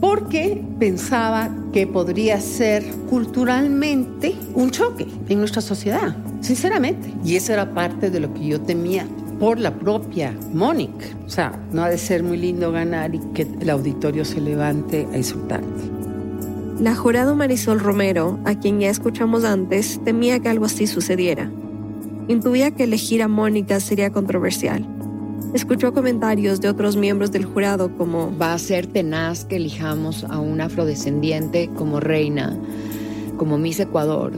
porque pensaba que podría ser culturalmente un choque en nuestra sociedad, sinceramente. Y eso era parte de lo que yo temía por la propia Mónica. O sea, no ha de ser muy lindo ganar y que el auditorio se levante a insultarte. La jurado Marisol Romero, a quien ya escuchamos antes, temía que algo así sucediera. Intuía que elegir a Mónica sería controversial. Escuchó comentarios de otros miembros del jurado como va a ser tenaz que elijamos a un afrodescendiente como reina, como Miss Ecuador,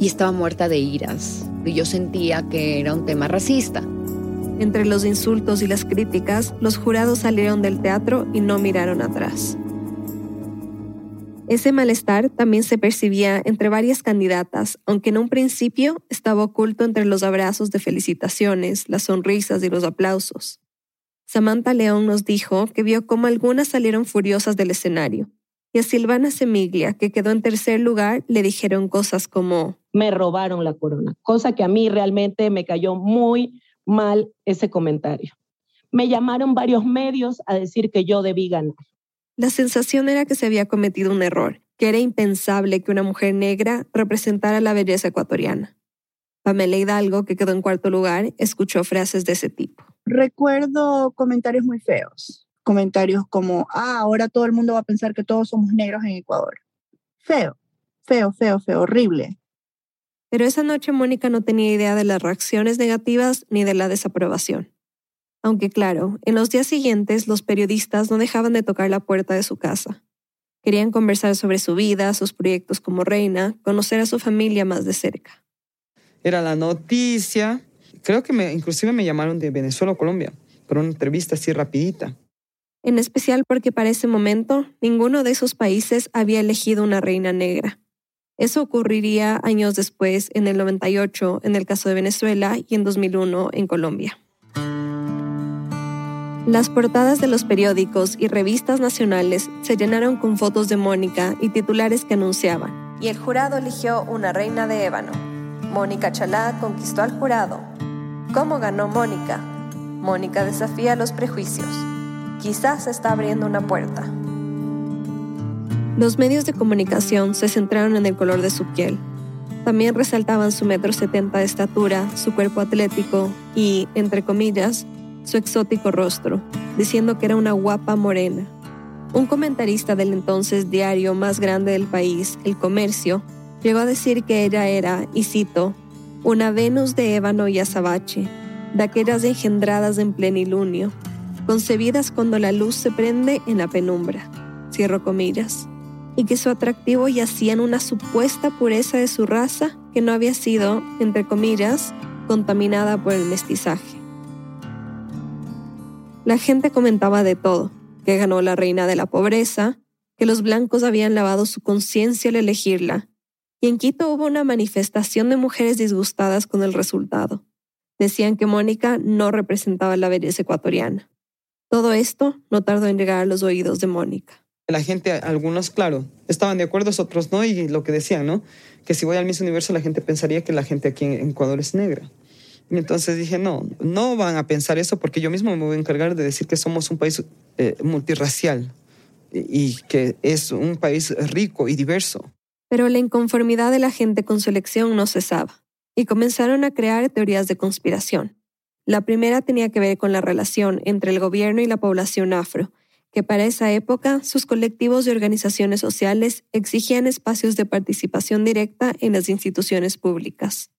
y estaba muerta de iras. Y yo sentía que era un tema racista. Entre los insultos y las críticas, los jurados salieron del teatro y no miraron atrás. Ese malestar también se percibía entre varias candidatas, aunque en un principio estaba oculto entre los abrazos de felicitaciones, las sonrisas y los aplausos. Samantha León nos dijo que vio cómo algunas salieron furiosas del escenario, y a Silvana Semiglia, que quedó en tercer lugar, le dijeron cosas como me robaron la corona, cosa que a mí realmente me cayó muy mal ese comentario. Me llamaron varios medios a decir que yo debí ganar. La sensación era que se había cometido un error, que era impensable que una mujer negra representara la belleza ecuatoriana. Pamela Hidalgo, que quedó en cuarto lugar, escuchó frases de ese tipo. Recuerdo comentarios muy feos, comentarios como, ah, ahora todo el mundo va a pensar que todos somos negros en Ecuador. Feo, feo, feo, feo, horrible. Pero esa noche Mónica no tenía idea de las reacciones negativas ni de la desaprobación. Aunque claro, en los días siguientes los periodistas no dejaban de tocar la puerta de su casa. Querían conversar sobre su vida, sus proyectos como reina, conocer a su familia más de cerca. Era la noticia. Creo que me, inclusive me llamaron de Venezuela o Colombia por una entrevista así rapidita. En especial porque para ese momento ninguno de esos países había elegido una reina negra. Eso ocurriría años después, en el 98, en el caso de Venezuela, y en 2001, en Colombia. Las portadas de los periódicos y revistas nacionales se llenaron con fotos de Mónica y titulares que anunciaban. Y el jurado eligió una reina de ébano. Mónica Chalá conquistó al jurado. ¿Cómo ganó Mónica? Mónica desafía los prejuicios. Quizás se está abriendo una puerta. Los medios de comunicación se centraron en el color de su piel. También resaltaban su metro setenta de estatura, su cuerpo atlético y, entre comillas, su exótico rostro, diciendo que era una guapa morena. Un comentarista del entonces diario más grande del país, El Comercio, llegó a decir que ella era, y cito, una Venus de ébano y azabache, de aquellas engendradas en plenilunio, concebidas cuando la luz se prende en la penumbra, cierro comillas, y que su atractivo yacía en una supuesta pureza de su raza que no había sido, entre comillas, contaminada por el mestizaje. La gente comentaba de todo, que ganó la reina de la pobreza, que los blancos habían lavado su conciencia al elegirla, y en Quito hubo una manifestación de mujeres disgustadas con el resultado. Decían que Mónica no representaba la belleza ecuatoriana. Todo esto no tardó en llegar a los oídos de Mónica. La gente, algunos, claro, estaban de acuerdo, otros no, y lo que decían, ¿no? Que si voy al Miss Universo la gente pensaría que la gente aquí en Ecuador es negra. Entonces dije, no, no van a pensar eso porque yo mismo me voy a encargar de decir que somos un país eh, multirracial y que es un país rico y diverso. Pero la inconformidad de la gente con su elección no cesaba y comenzaron a crear teorías de conspiración. La primera tenía que ver con la relación entre el gobierno y la población afro, que para esa época sus colectivos y organizaciones sociales exigían espacios de participación directa en las instituciones públicas.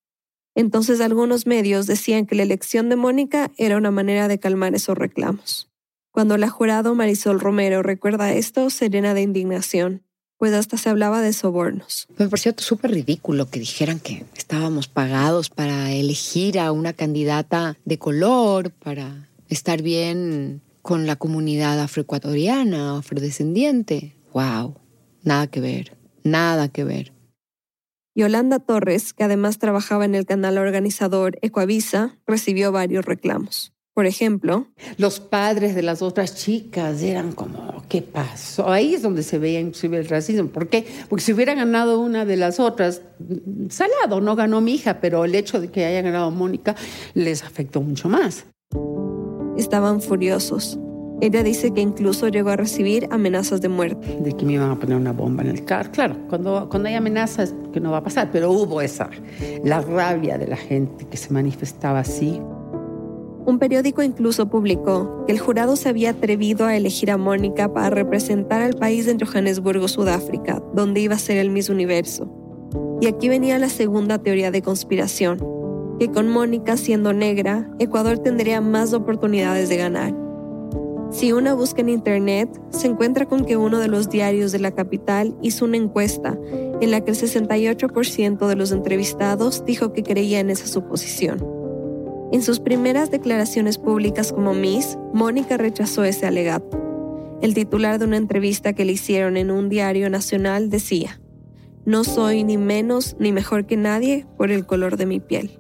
Entonces algunos medios decían que la elección de Mónica era una manera de calmar esos reclamos. Cuando la jurado Marisol Romero recuerda esto, se llena de indignación. pues hasta se hablaba de sobornos. Me pareció súper ridículo que dijeran que estábamos pagados para elegir a una candidata de color, para estar bien con la comunidad afroecuatoriana, afrodescendiente. ¡Wow! Nada que ver, nada que ver. Yolanda Torres, que además trabajaba en el canal organizador Ecoavisa, recibió varios reclamos. Por ejemplo, los padres de las otras chicas eran como, ¿qué pasó? Ahí es donde se veía inclusive el racismo. ¿Por qué? Porque si hubiera ganado una de las otras, salado, no ganó mi hija, pero el hecho de que haya ganado Mónica les afectó mucho más. Estaban furiosos. Ella dice que incluso llegó a recibir amenazas de muerte. De que me iban a poner una bomba en el carro. Claro, cuando, cuando hay amenazas que no va a pasar, pero hubo esa, la rabia de la gente que se manifestaba así. Un periódico incluso publicó que el jurado se había atrevido a elegir a Mónica para representar al país en Johannesburgo, Sudáfrica, donde iba a ser el Miss Universo. Y aquí venía la segunda teoría de conspiración, que con Mónica siendo negra, Ecuador tendría más oportunidades de ganar. Si uno busca en internet, se encuentra con que uno de los diarios de la capital hizo una encuesta en la que el 68% de los entrevistados dijo que creía en esa suposición. En sus primeras declaraciones públicas como Miss, Mónica rechazó ese alegato. El titular de una entrevista que le hicieron en un diario nacional decía, No soy ni menos ni mejor que nadie por el color de mi piel.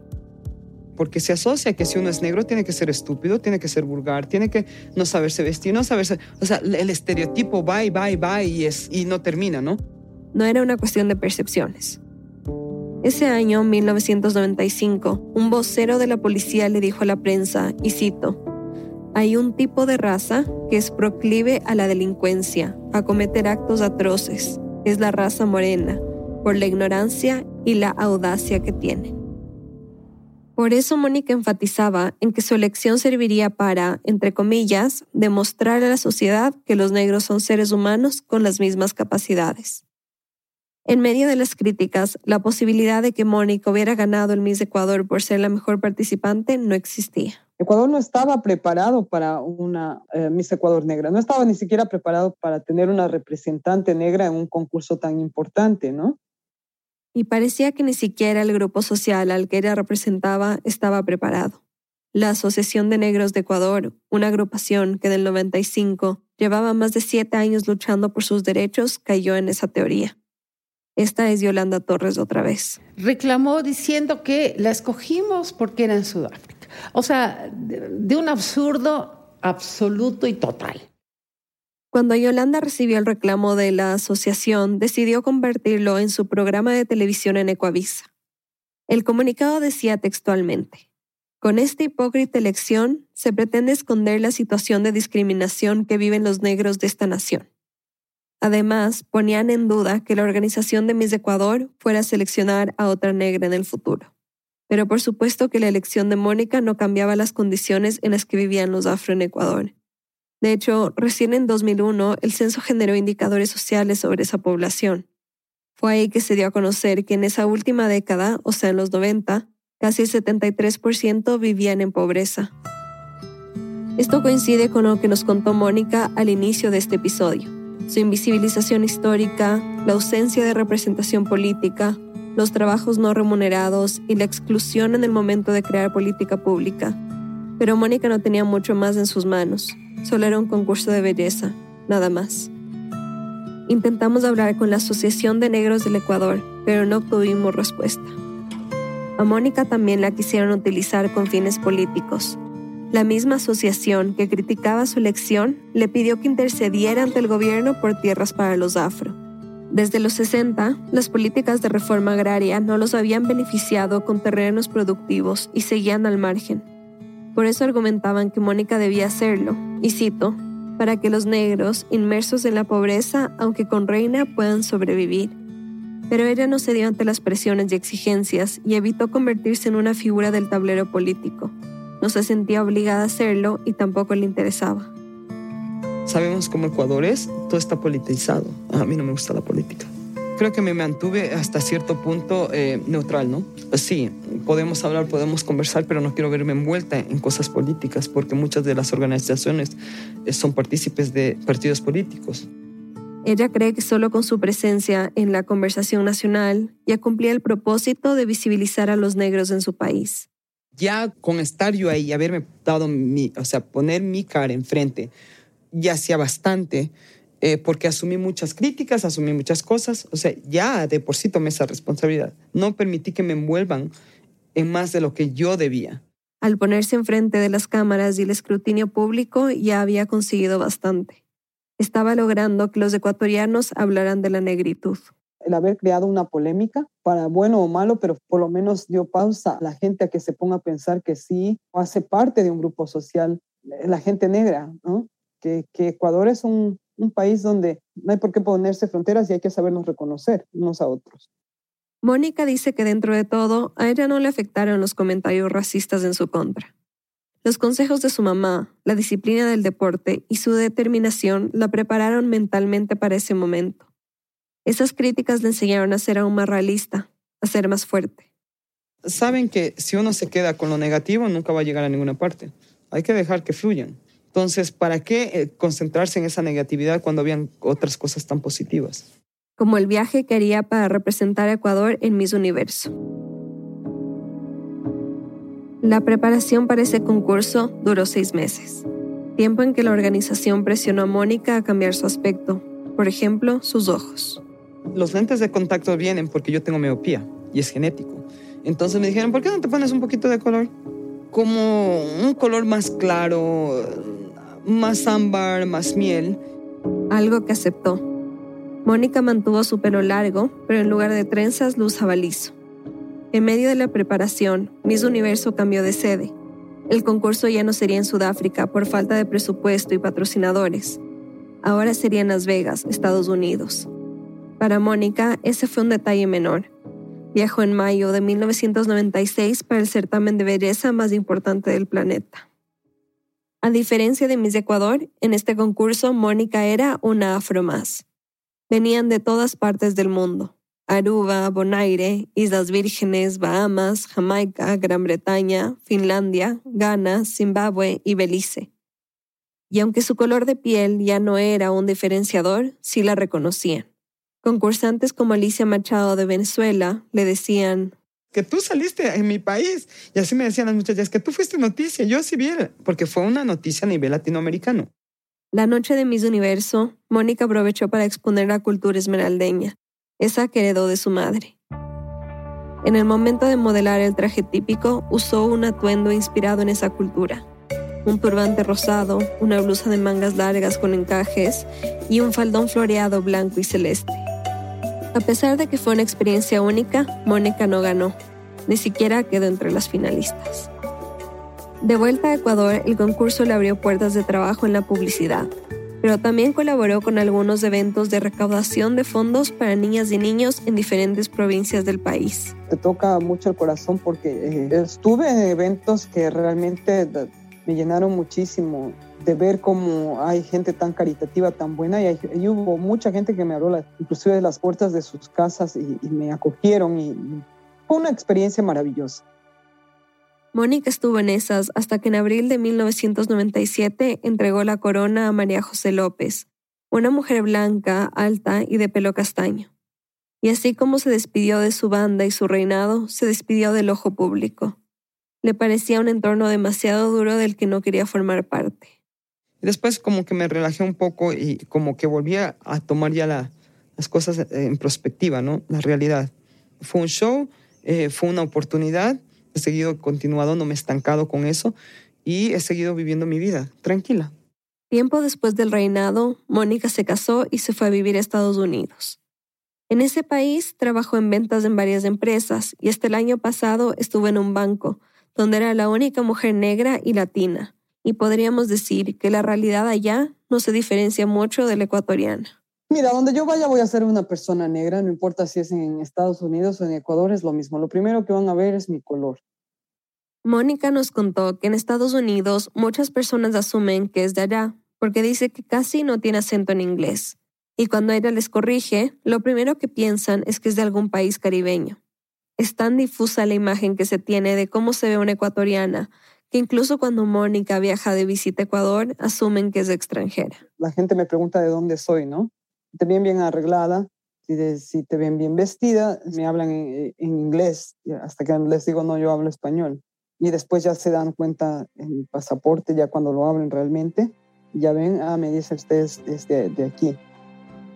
Porque se asocia que si uno es negro tiene que ser estúpido, tiene que ser vulgar, tiene que no saberse vestir, no saberse... O sea, el estereotipo va y va y va y, es, y no termina, ¿no? No era una cuestión de percepciones. Ese año, 1995, un vocero de la policía le dijo a la prensa, y cito, hay un tipo de raza que es proclive a la delincuencia, a cometer actos atroces. Es la raza morena, por la ignorancia y la audacia que tiene. Por eso Mónica enfatizaba en que su elección serviría para, entre comillas, demostrar a la sociedad que los negros son seres humanos con las mismas capacidades. En medio de las críticas, la posibilidad de que Mónica hubiera ganado el Miss Ecuador por ser la mejor participante no existía. Ecuador no estaba preparado para una eh, Miss Ecuador negra, no estaba ni siquiera preparado para tener una representante negra en un concurso tan importante, ¿no? Y parecía que ni siquiera el grupo social al que ella representaba estaba preparado. La Asociación de Negros de Ecuador, una agrupación que del 95 llevaba más de siete años luchando por sus derechos, cayó en esa teoría. Esta es Yolanda Torres otra vez. Reclamó diciendo que la escogimos porque era en Sudáfrica. O sea, de un absurdo absoluto y total. Cuando Yolanda recibió el reclamo de la asociación, decidió convertirlo en su programa de televisión en Ecoavisa. El comunicado decía textualmente, con esta hipócrita elección se pretende esconder la situación de discriminación que viven los negros de esta nación. Además, ponían en duda que la organización de Miss Ecuador fuera a seleccionar a otra negra en el futuro. Pero por supuesto que la elección de Mónica no cambiaba las condiciones en las que vivían los afro en Ecuador. De hecho, recién en 2001 el censo generó indicadores sociales sobre esa población. Fue ahí que se dio a conocer que en esa última década, o sea, en los 90, casi el 73% vivían en pobreza. Esto coincide con lo que nos contó Mónica al inicio de este episodio su invisibilización histórica, la ausencia de representación política, los trabajos no remunerados y la exclusión en el momento de crear política pública. Pero Mónica no tenía mucho más en sus manos, solo era un concurso de belleza, nada más. Intentamos hablar con la Asociación de Negros del Ecuador, pero no obtuvimos respuesta. A Mónica también la quisieron utilizar con fines políticos, la misma asociación que criticaba su elección le pidió que intercediera ante el gobierno por tierras para los afro. Desde los 60, las políticas de reforma agraria no los habían beneficiado con terrenos productivos y seguían al margen. Por eso argumentaban que Mónica debía hacerlo, y cito, para que los negros, inmersos en la pobreza, aunque con reina, puedan sobrevivir. Pero ella no cedió ante las presiones y exigencias y evitó convertirse en una figura del tablero político. No se sentía obligada a hacerlo y tampoco le interesaba. Sabemos cómo Ecuador es, todo está politizado. A mí no me gusta la política. Creo que me mantuve hasta cierto punto eh, neutral, ¿no? Sí, podemos hablar, podemos conversar, pero no quiero verme envuelta en cosas políticas porque muchas de las organizaciones eh, son partícipes de partidos políticos. Ella cree que solo con su presencia en la conversación nacional ya cumplía el propósito de visibilizar a los negros en su país. Ya con estar yo ahí, haberme dado mi, o sea, poner mi cara enfrente, ya hacía bastante, eh, porque asumí muchas críticas, asumí muchas cosas, o sea, ya de por sí tomé esa responsabilidad. No permití que me envuelvan en más de lo que yo debía. Al ponerse enfrente de las cámaras y el escrutinio público, ya había conseguido bastante. Estaba logrando que los ecuatorianos hablaran de la negritud. El haber creado una polémica, para bueno o malo, pero por lo menos dio pausa a la gente a que se ponga a pensar que sí hace parte de un grupo social, la gente negra, ¿no? que, que Ecuador es un, un país donde no hay por qué ponerse fronteras y hay que sabernos reconocer unos a otros. Mónica dice que dentro de todo, a ella no le afectaron los comentarios racistas en su contra. Los consejos de su mamá, la disciplina del deporte y su determinación la prepararon mentalmente para ese momento. Esas críticas le enseñaron a ser aún más realista, a ser más fuerte. Saben que si uno se queda con lo negativo nunca va a llegar a ninguna parte. Hay que dejar que fluyan. Entonces, ¿para qué eh, concentrarse en esa negatividad cuando habían otras cosas tan positivas? Como el viaje que haría para representar a Ecuador en Miss Universo. La preparación para ese concurso duró seis meses, tiempo en que la organización presionó a Mónica a cambiar su aspecto, por ejemplo, sus ojos. Los lentes de contacto vienen porque yo tengo miopía y es genético. Entonces me dijeron, ¿por qué no te pones un poquito de color? Como un color más claro, más ámbar, más miel. Algo que aceptó. Mónica mantuvo su pelo largo, pero en lugar de trenzas lo usaba liso. En medio de la preparación, Miss Universo cambió de sede. El concurso ya no sería en Sudáfrica por falta de presupuesto y patrocinadores. Ahora sería en Las Vegas, Estados Unidos. Para Mónica, ese fue un detalle menor. Viajó en mayo de 1996 para el certamen de belleza más importante del planeta. A diferencia de Miss Ecuador, en este concurso Mónica era una afro más. Venían de todas partes del mundo. Aruba, Bonaire, Islas Vírgenes, Bahamas, Jamaica, Gran Bretaña, Finlandia, Ghana, Zimbabue y Belice. Y aunque su color de piel ya no era un diferenciador, sí la reconocían. Concursantes como Alicia Machado de Venezuela le decían, que tú saliste en mi país. Y así me decían las muchachas, que tú fuiste noticia, yo sí vi, porque fue una noticia a nivel latinoamericano. La noche de Miss Universo, Mónica aprovechó para exponer la cultura esmeraldeña, esa que heredó de su madre. En el momento de modelar el traje típico, usó un atuendo inspirado en esa cultura. Un turbante rosado, una blusa de mangas largas con encajes y un faldón floreado blanco y celeste. A pesar de que fue una experiencia única, Mónica no ganó, ni siquiera quedó entre las finalistas. De vuelta a Ecuador, el concurso le abrió puertas de trabajo en la publicidad, pero también colaboró con algunos eventos de recaudación de fondos para niñas y niños en diferentes provincias del país. Te toca mucho el corazón porque eh, estuve en eventos que realmente me llenaron muchísimo de ver cómo hay gente tan caritativa, tan buena, y, hubo mucha gente que me habló, inclusive de las puertas de sus casas, y, me acogieron, y, fue una experiencia maravillosa. Mónica estuvo en esas hasta que en abril de 1997 entregó la corona a María José López, una mujer blanca, alta y de pelo castaño. Y así como se despidió de su banda y su reinado, se despidió del ojo público. Le parecía un entorno demasiado duro del que no quería formar parte. Después como que me relajé un poco y como que volví a, tomar ya las cosas en perspectiva, ¿no? La realidad. Fue un show, eh, fue una oportunidad, he seguido continuado, no me he estancado con eso y he seguido viviendo mi vida tranquila. Tiempo después del reinado, Mónica se casó y se fue a vivir a Estados Unidos. En ese país trabajó en ventas en varias empresas y hasta el año pasado estuvo en un banco, donde era la única mujer negra y latina y podríamos decir que la realidad allá no se diferencia mucho de la ecuatoriana. Mira, donde yo vaya voy a ser una persona negra, no importa si es en Estados Unidos o en Ecuador, es lo mismo. Lo primero que van a ver es mi color. Mónica nos contó que en Estados Unidos muchas personas asumen que es de allá, porque dice que casi no tiene acento en inglés. Y cuando ella les corrige, lo primero que piensan es que es de algún país caribeño. Es tan difusa la imagen que se tiene de cómo se ve una ecuatoriana, que incluso cuando Mónica viaja de visita a Ecuador, asumen que es extranjera. La gente me pregunta de dónde soy, ¿no? te ven bien arreglada, si, si te ven bien vestida, me hablan en, en, inglés, hasta que les digo, no, yo hablo español. Y después ya se dan cuenta en el pasaporte, ya cuando lo hablen realmente, ya ven, ah, me dice usted es de, de aquí.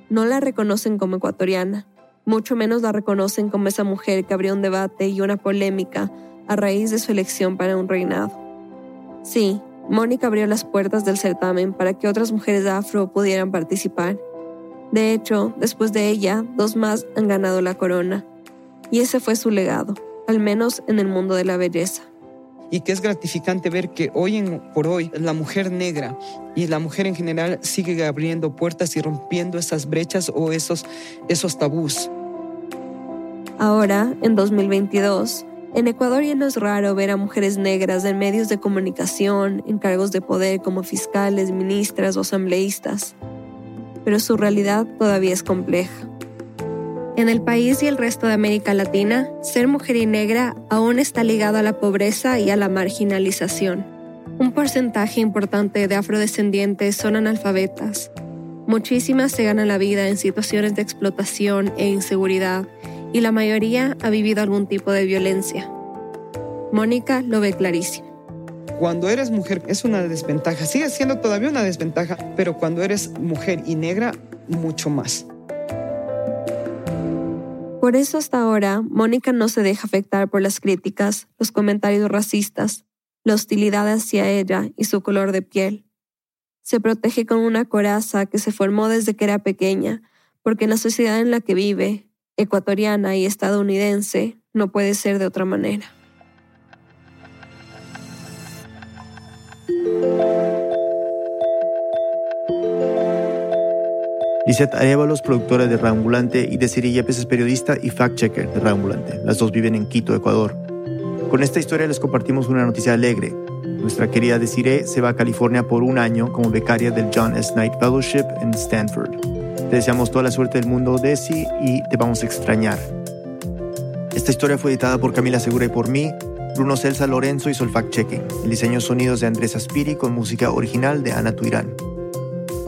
No la reconocen como ecuatoriana, mucho menos la reconocen como esa mujer que abrió un debate y una polémica a raíz de su elección para un reinado. Sí, Mónica abrió las puertas del certamen para que otras mujeres afro pudieran participar. De hecho, después de ella, dos más han ganado la corona. Y ese fue su legado, al menos en el mundo de la belleza y que es gratificante ver que hoy en, por hoy la mujer negra y la mujer en general sigue abriendo puertas y rompiendo esas brechas o esos, esos tabús. Ahora, en 2022, en Ecuador ya no es raro ver a mujeres negras en medios de comunicación, en cargos de poder como fiscales, ministras o asambleístas. Pero su realidad todavía es compleja. En el país y el resto de América Latina, ser mujer y negra aún está ligado a la pobreza y a la marginalización. Un porcentaje importante de afrodescendientes son analfabetas. Muchísimas se ganan la vida en situaciones de explotación e inseguridad y la mayoría ha vivido algún tipo de violencia. Mónica lo ve clarísimo. Cuando eres mujer es una desventaja, sigue siendo todavía una desventaja, pero cuando eres mujer y negra, mucho más. Por eso hasta ahora, Mónica no se deja afectar por las críticas, los comentarios racistas, la hostilidad hacia ella y su color de piel. Se protege con una coraza que se formó desde que era pequeña, porque en la sociedad en la que vive, ecuatoriana y estadounidense, no puede ser de otra manera. Lisette Arevalos, productora de Reambulante, y Desiree Yepes es periodista y fact-checker de Reambulante. Las dos viven en Quito, Ecuador. Con esta historia les compartimos una noticia alegre. Nuestra querida Desiree se va a California por un año como becaria del John S. Knight Fellowship en Stanford. Te deseamos toda la suerte del mundo, Desi, y te vamos a extrañar. Esta historia fue editada por Camila Segura y por mí. Bruno Celsa Lorenzo hizo el fact-checking. El diseño sonidos de Andrés Aspiri con música original de Ana Tuirán.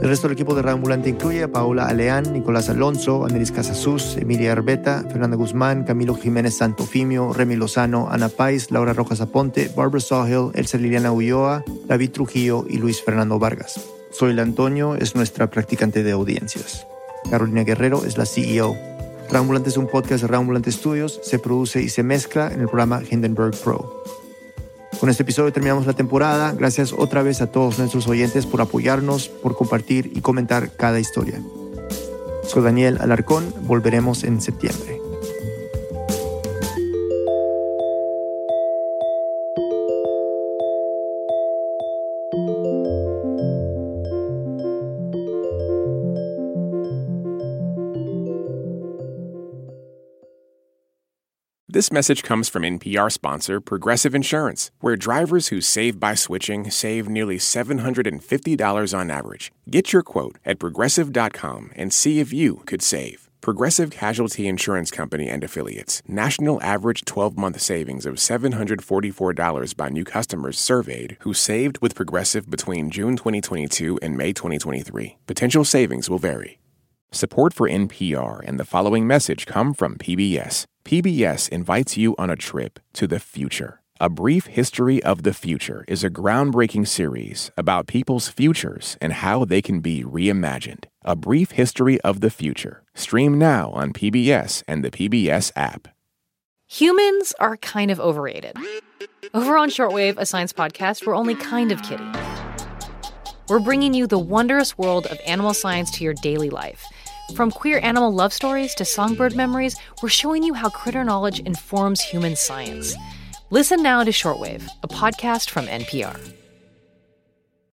El resto del equipo de Reambulante incluye a Paola Aleán, Nicolás Alonso, Anelis Casasus, Emilia Arbeta, Fernanda Guzmán, Camilo Jiménez Santofimio, Remy Lozano, Ana Pais, Laura Rojas Aponte, Barbara Sawhill, Elsa Liliana Ulloa, David Trujillo y Luis Fernando Vargas. Soy Antonio, es nuestra practicante de audiencias. Carolina Guerrero es la CEO. Reambulante es un podcast de Reambulante Studios, se produce y se mezcla en el programa Hindenburg Pro. Con este episodio terminamos la temporada. Gracias otra vez a todos nuestros oyentes por apoyarnos, por compartir y comentar cada historia. Soy Daniel Alarcón, volveremos en septiembre. This message comes from NPR sponsor Progressive Insurance, where drivers who save by switching save nearly $750 on average. Get your quote at progressive.com and see if you could save. Progressive Casualty Insurance Company and Affiliates. National average 12 month savings of $744 by new customers surveyed who saved with Progressive between June 2022 and May 2023. Potential savings will vary. Support for NPR and the following message come from PBS. PBS invites you on a trip to the future. A Brief History of the Future is a groundbreaking series about people's futures and how they can be reimagined. A Brief History of the Future. Stream now on PBS and the PBS app. Humans are kind of overrated. Over on Shortwave, a science podcast, we're only kind of kidding. We're bringing you the wondrous world of animal science to your daily life. From queer animal love stories to songbird memories, we're showing you how critter knowledge informs human science. Listen now to Shortwave, a podcast from NPR.